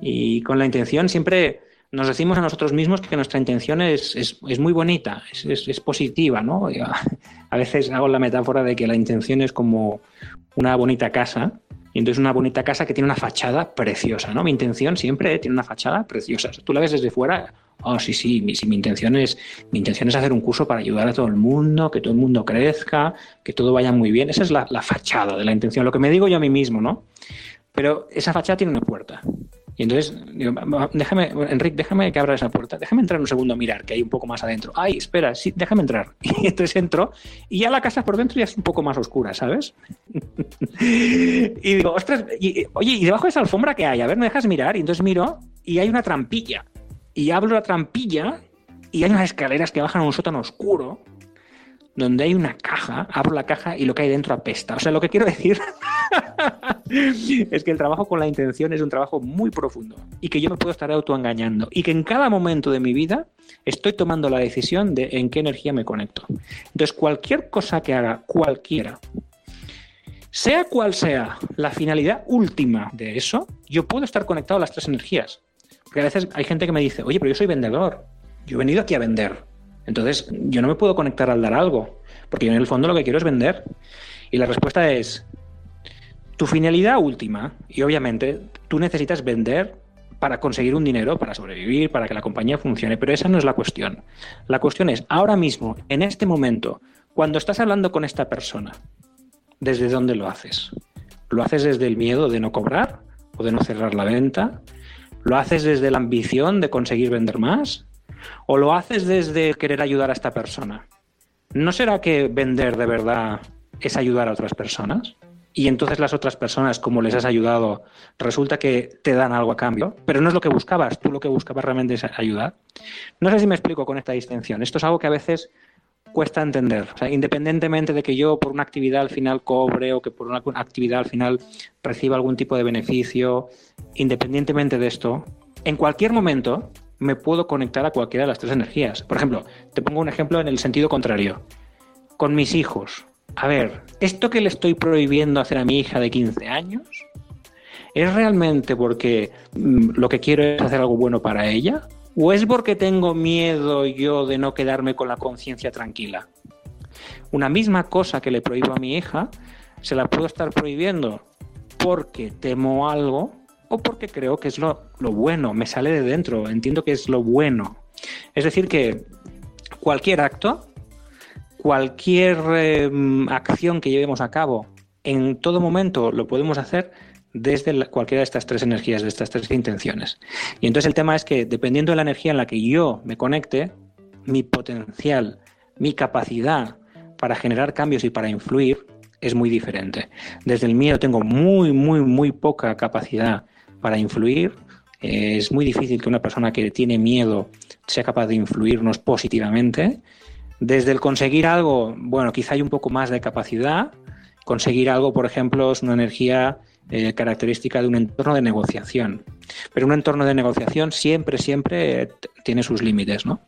Y con la intención siempre nos decimos a nosotros mismos que nuestra intención es, es, es muy bonita, es, es, positiva, ¿no? A veces hago la metáfora de que la intención es como una bonita casa, y entonces una bonita casa que tiene una fachada preciosa, ¿no? Mi intención siempre tiene una fachada preciosa. Tú la ves desde fuera, oh, sí, sí, mi, mi, intención es, mi intención es hacer un curso para ayudar a todo el mundo, que todo el mundo crezca, que todo vaya muy bien. Esa es la, la fachada de la intención, lo que me digo yo a mí mismo, ¿no? Pero esa fachada tiene una puerta. Y entonces, digo, déjame, Enrique, déjame que abra esa puerta, déjame entrar un segundo a mirar, que hay un poco más adentro. Ay, espera, sí, déjame entrar. *laughs* Y entonces entro y ya la casa por dentro ya es un poco más oscura, ¿sabes? *laughs* y digo, ostras, y, oye, ¿y debajo de esa alfombra qué hay? A ver, ¿me dejas mirar? Y entonces miro y hay una trampilla. Y abro la trampilla y hay unas escaleras que bajan a un sótano oscuro donde hay una caja, abro la caja y lo que hay dentro apesta. O sea, lo que quiero decir *laughs* es que el trabajo con la intención es un trabajo muy profundo y que yo me puedo estar autoengañando y que en cada momento de mi vida estoy tomando la decisión de en qué energía me conecto. Entonces, cualquier cosa que haga cualquiera, sea cual sea la finalidad última de eso, yo puedo estar conectado a las tres energías. Porque a veces hay gente que me dice, oye, pero yo soy vendedor, yo he venido aquí a vender. Entonces, yo no me puedo conectar al dar algo, porque yo en el fondo lo que quiero es vender. Y la respuesta es, tu finalidad última, y obviamente tú necesitas vender para conseguir un dinero, para sobrevivir, para que la compañía funcione, pero esa no es la cuestión. La cuestión es, ahora mismo, en este momento, cuando estás hablando con esta persona, ¿desde dónde lo haces? ¿Lo haces desde el miedo de no cobrar o de no cerrar la venta? ¿Lo haces desde la ambición de conseguir vender más? ¿O lo haces desde querer ayudar a esta persona? ¿No será que vender de verdad es ayudar a otras personas? Y entonces las otras personas, como les has ayudado, resulta que te dan algo a cambio, pero no es lo que buscabas, tú lo que buscabas realmente es ayudar. No sé si me explico con esta distinción. Esto es algo que a veces cuesta entender. Independientemente de que yo por una actividad al final cobre o que por una actividad al final reciba algún tipo de beneficio, independientemente de esto, en cualquier momento me puedo conectar a cualquiera de las tres energías. Por ejemplo, te pongo un ejemplo en el sentido contrario. Con mis hijos. A ver, ¿esto que le estoy prohibiendo hacer a mi hija de 15 años es realmente porque mm, lo que quiero es hacer algo bueno para ella? ¿O es porque tengo miedo yo de no quedarme con la conciencia tranquila? Una misma cosa que le prohíbo a mi hija, se la puedo estar prohibiendo porque temo algo o porque creo que es lo, bueno, me sale de dentro, entiendo que es lo bueno. Es decir, que cualquier acto, cualquier em, acción que llevemos a cabo, en todo momento lo podemos hacer desde cualquiera de estas tres energías, de estas tres intenciones. Y entonces el tema es que dependiendo de la energía en la que yo me conecte, mi potencial, mi capacidad para generar cambios y para influir es muy diferente. Desde el miedo tengo muy, muy, muy poca capacidad para influir. Es muy difícil que una persona que tiene miedo sea capaz de influirnos positivamente. Desde el conseguir algo, bueno, quizá hay un poco más de capacidad. Conseguir algo, por ejemplo, es una energía eh, característica de un entorno de negociación. Pero un entorno de negociación siempre, siempre tiene sus límites, ¿no?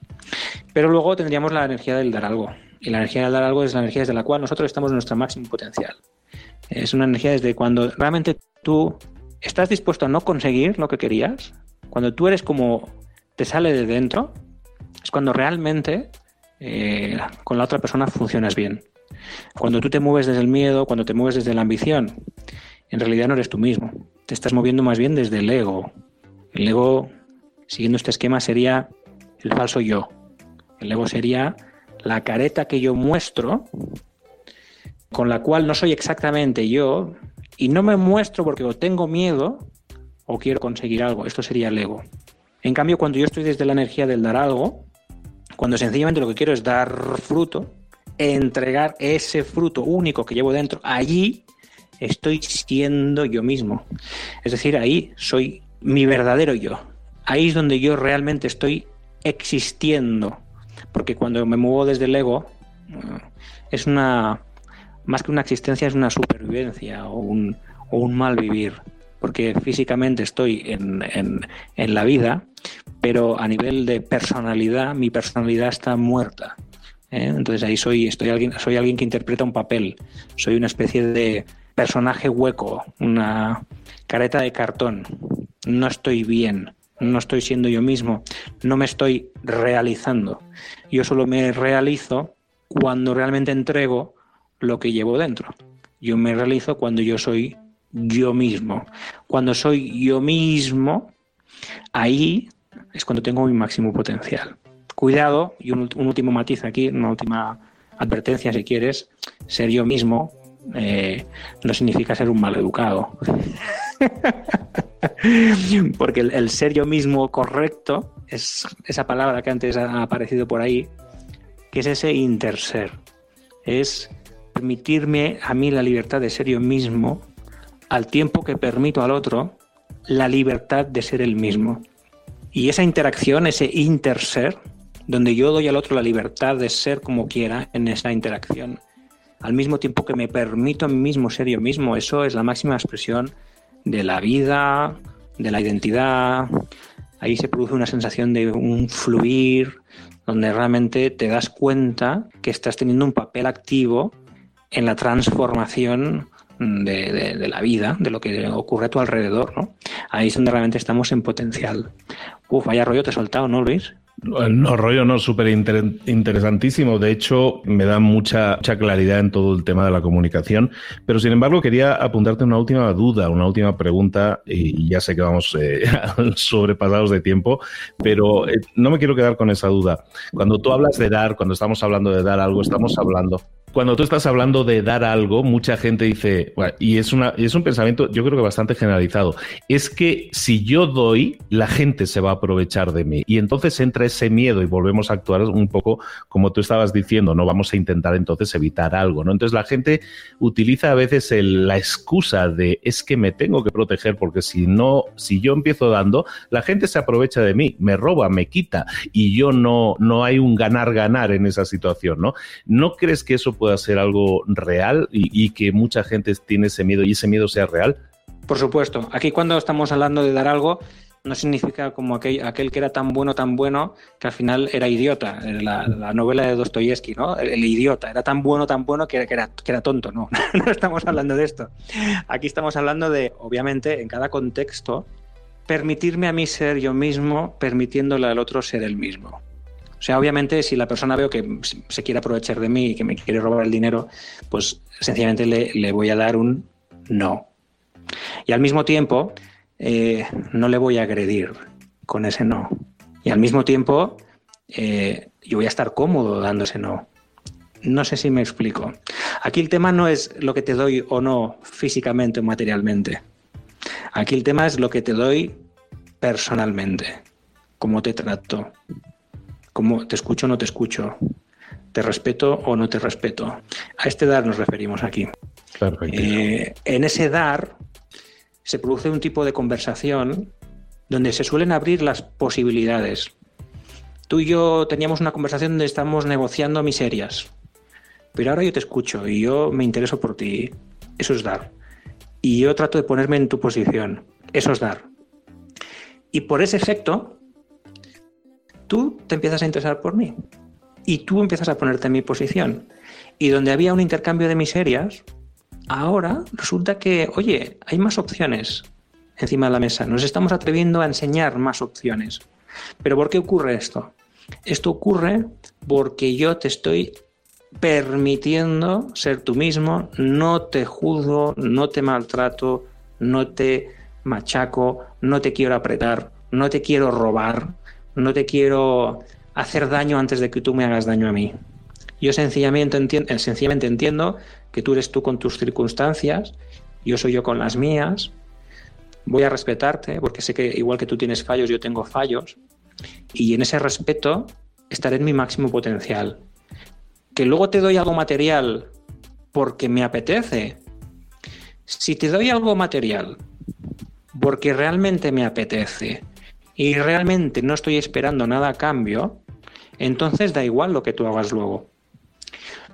Pero luego tendríamos la energía del dar algo. Y la energía del dar algo es la energía desde la cual nosotros estamos en nuestro máximo potencial. Es una energía desde cuando realmente tú estás dispuesto a no conseguir lo que querías, cuando tú eres como te sale de dentro, es cuando realmente eh, con la otra persona funcionas bien. Cuando tú te mueves desde el miedo, cuando te mueves desde la ambición, en realidad no eres tú mismo. Te estás moviendo más bien desde el ego. El ego, siguiendo este esquema, sería el falso yo. El ego sería la careta que yo muestro, con la cual no soy exactamente yo, y no me muestro porque o tengo miedo o quiero conseguir algo. Esto sería el ego. En cambio, cuando yo estoy desde la energía del dar algo, cuando sencillamente lo que quiero es dar fruto, entregar ese fruto único que llevo dentro, allí estoy siendo yo mismo. Es decir, ahí soy mi verdadero yo. Ahí es donde yo realmente estoy existiendo. Porque cuando me muevo desde el ego, eh, es una, más que una existencia, es una supervivencia o un, o un mal vivir. Porque físicamente estoy en, en, la vida, pero a nivel de personalidad, mi personalidad está muerta. ¿eh? Entonces ahí soy, estoy alguien, soy alguien que interpreta un papel. Soy una especie de, personaje hueco, una careta de cartón. No estoy bien, no estoy siendo yo mismo, no me estoy realizando. Yo solo me realizo cuando realmente entrego lo que llevo dentro. Yo me realizo cuando yo soy yo mismo. Cuando soy yo mismo, ahí es cuando tengo mi máximo potencial. Cuidado, y un, último matiz aquí, una última advertencia si quieres, ser yo mismo eh, no significa ser un mal educado. *laughs* Porque el, ser yo mismo correcto es esa palabra que antes ha aparecido por ahí, que es ese interser. Es permitirme a mí la libertad de ser yo mismo al tiempo que permito al otro la libertad de ser el mismo. Y esa interacción, ese interser, donde yo doy al otro la libertad de ser como quiera en esa interacción, al mismo tiempo que me permito a mí mismo ser yo mismo. Eso es la máxima expresión de la vida, de la identidad. Ahí se produce una sensación de un fluir, donde realmente te das cuenta que estás teniendo un papel activo en la transformación de, la vida, de lo que ocurre a tu alrededor, ¿no? Ahí es donde realmente estamos en potencial. Uf, vaya rollo te he soltado, ¿no, Luis? No, rollo, no, súper interesantísimo. De hecho, me da mucha, mucha claridad en todo el tema de la comunicación. Pero sin embargo, quería apuntarte una última duda, una última pregunta, y ya sé que vamos eh, *laughs* sobrepasados de tiempo, pero eh, no me quiero quedar con esa duda. Cuando tú hablas de dar, cuando estamos hablando de dar algo, estamos hablando cuando tú estás hablando de dar algo, mucha gente dice, y es, una, es un pensamiento yo creo que bastante generalizado, es que si yo doy, la gente se va a aprovechar de mí. Y entonces entra ese miedo y volvemos a actuar un poco como tú estabas diciendo, no vamos a intentar entonces evitar algo, ¿no? Entonces la gente utiliza a veces la excusa de es que me tengo que proteger porque si no, si yo empiezo dando, la gente se aprovecha de mí, me roba, me quita y yo no, no hay un ganar-ganar en esa situación, ¿no? ¿No crees que eso pueda ser algo real y, que mucha gente tiene ese miedo y ese miedo sea real? Por supuesto. Aquí cuando estamos hablando de dar algo, no significa como aquel, aquel que era tan bueno, tan bueno, que al final era idiota. La, la novela de Dostoyevsky, ¿no? El, idiota. Era tan bueno, tan bueno que, era, que era tonto. No, *laughs* no estamos hablando de esto. Aquí estamos hablando de, obviamente, en cada contexto, permitirme a mí ser yo mismo, permitiéndole al otro ser el mismo. O sea, obviamente, si la persona veo que se quiere aprovechar de mí y que me quiere robar el dinero, pues sencillamente le, voy a dar un no. Y al mismo tiempo, eh, no le voy a agredir con ese no. Y al mismo tiempo, eh, yo voy a estar cómodo dando ese no. No sé si me explico. Aquí el tema no es lo que te doy o no físicamente o materialmente. Aquí el tema es lo que te doy personalmente. Cómo te trato. Cómo te escucho o no te escucho. Te respeto o no te respeto. A este dar nos referimos aquí. Eh, en ese dar se produce un tipo de conversación donde se suelen abrir las posibilidades. Tú y yo teníamos una conversación donde estamos negociando miserias, pero ahora yo te escucho y yo me intereso por ti. Eso es dar. Y yo trato de ponerme en tu posición. Eso es dar. Y por ese efecto, tú te empiezas a interesar por mí. Y tú empiezas a ponerte en mi posición. Y donde había un intercambio de miserias, ahora resulta que, oye, hay más opciones encima de la mesa. Nos estamos atreviendo a enseñar más opciones. Pero ¿por qué ocurre esto? Esto ocurre porque yo te estoy permitiendo ser tú mismo, no te juzgo, no te maltrato, no te machaco, no te quiero apretar, no te quiero robar, no te quiero hacer daño antes de que tú me hagas daño a mí. Yo sencillamente entiendo, eh, sencillamente entiendo que tú eres tú con tus circunstancias, yo soy yo con las mías, voy a respetarte porque sé que igual que tú tienes fallos, yo tengo fallos, y en ese respeto estaré en mi máximo potencial. Que luego te doy algo material porque me apetece. Si te doy algo material porque realmente me apetece y realmente no estoy esperando nada a cambio, entonces da igual lo que tú hagas luego.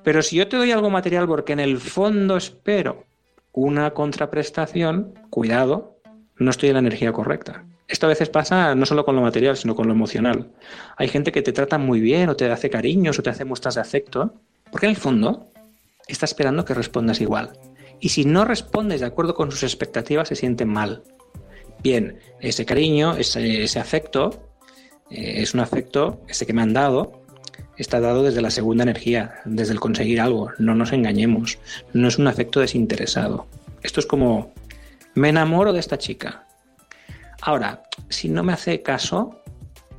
Pero si yo te doy algo material porque en el fondo espero una contraprestación, cuidado, no estoy en la energía correcta. Esto a veces pasa no solo con lo material, sino con lo emocional. Hay gente que te trata muy bien o te hace cariños o te hace muestras de afecto, porque en el fondo está esperando que respondas igual. Y si no respondes de acuerdo con sus expectativas, se siente mal. Bien, ese cariño, ese, afecto, eh, es un afecto, ese que me han dado, está dado desde la segunda energía, desde el conseguir algo. No nos engañemos. No es un afecto desinteresado. Esto es como, me enamoro de esta chica. Ahora, si no me hace caso,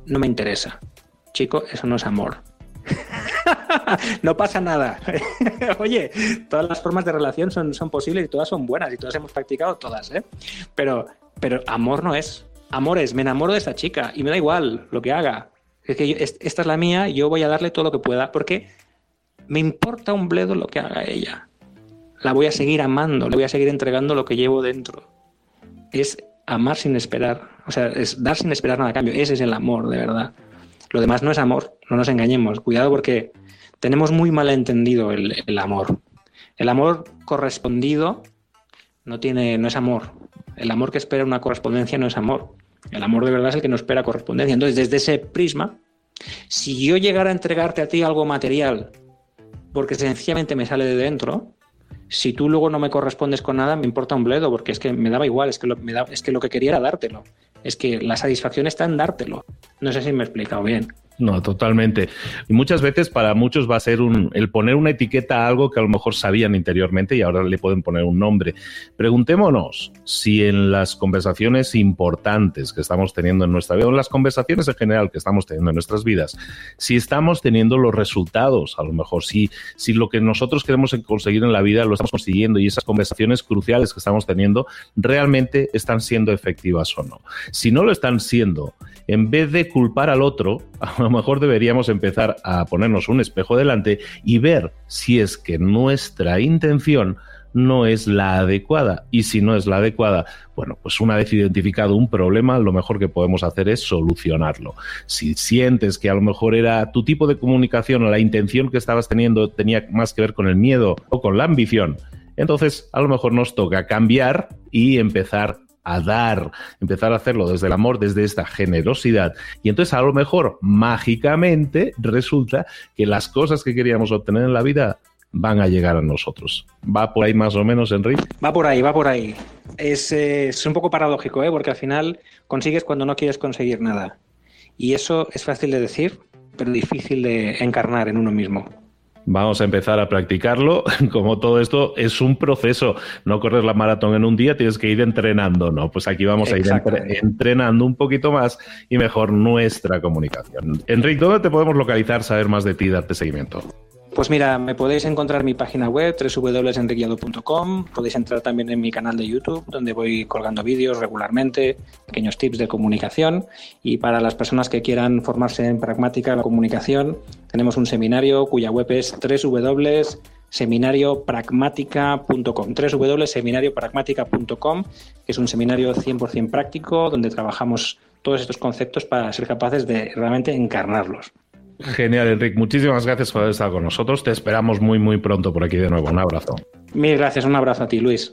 no me interesa. Chico, eso no es amor. *laughs* no pasa nada. *laughs* Oye, todas las formas de relación son, son posibles y todas son buenas y todas hemos practicado todas, ¿eh? Pero, pero amor no es. Amor es, me enamoro de esta chica y me da igual lo que haga. Es que esta es la mía, yo voy a darle todo lo que pueda, porque me importa un bledo lo que haga ella. La voy a seguir amando, le voy a seguir entregando lo que llevo dentro. Es amar sin esperar, o sea, es dar sin esperar nada a cambio. Ese es el amor, de verdad. Lo demás no es amor, no nos engañemos. Cuidado porque tenemos muy mal entendido el, el amor. El amor correspondido no tiene, no es amor. El amor que espera una correspondencia no es amor. El amor de verdad es el que no espera correspondencia. Entonces, desde ese prisma, si yo llegara a entregarte a ti algo material porque sencillamente me sale de dentro, si tú luego no me correspondes con nada, me importa un bledo, porque es que me daba igual, es que lo, me da, es que lo que quería era dártelo. Es que la satisfacción está en dártelo. No sé si me he explicado bien. No, totalmente. Y muchas veces para muchos va a ser un, el poner una etiqueta a algo que a lo mejor sabían interiormente y ahora le pueden poner un nombre. Preguntémonos si en las conversaciones importantes que estamos teniendo en nuestra vida, o en las conversaciones en general que estamos teniendo en nuestras vidas, si estamos teniendo los resultados, a lo mejor, si, si lo que nosotros queremos conseguir en la vida lo estamos consiguiendo y esas conversaciones cruciales que estamos teniendo realmente están siendo efectivas o no. Si no lo están siendo, en vez de culpar al otro, *laughs* a lo mejor deberíamos empezar a ponernos un espejo delante y ver si es que nuestra intención no es la adecuada. Y si no es la adecuada, bueno, pues una vez identificado un problema, lo mejor que podemos hacer es solucionarlo. Si sientes que a lo mejor era tu tipo de comunicación o la intención que estabas teniendo tenía más que ver con el miedo o con la ambición, entonces a lo mejor nos toca cambiar y empezar a dar, empezar a hacerlo desde el amor, desde esta generosidad. Y entonces a lo mejor mágicamente resulta que las cosas que queríamos obtener en la vida van a llegar a nosotros. ¿Va por ahí más o menos, Enrique? Va por ahí, va por ahí. Es, es un poco paradójico, ¿eh? porque al final consigues cuando no quieres conseguir nada. Y eso es fácil de decir, pero difícil de encarnar en uno mismo. Vamos a empezar a practicarlo. *laughs* Como todo esto es un proceso. No corres la maratón en un día, tienes que ir entrenando. No, pues aquí vamos a ir entrenando un poquito más y mejor nuestra comunicación. Enrique, ¿dónde te podemos localizar, saber más de ti y darte seguimiento? Pues mira, me podéis encontrar en mi página web, www.enriquillado.com. Podéis entrar también en mi canal de YouTube, donde voy colgando vídeos regularmente, pequeños tips de comunicación. Y para las personas que quieran formarse en pragmática la comunicación, tenemos un seminario cuya web es www.seminariopragmática.com www.seminariopragmática.com, que es un seminario 100% práctico donde trabajamos todos estos conceptos para ser capaces de realmente encarnarlos. Genial, Enrique. Muchísimas gracias por haber estado con nosotros. Te esperamos muy, muy pronto por aquí de nuevo. Un abrazo. Mil gracias. Un abrazo a ti, Luis.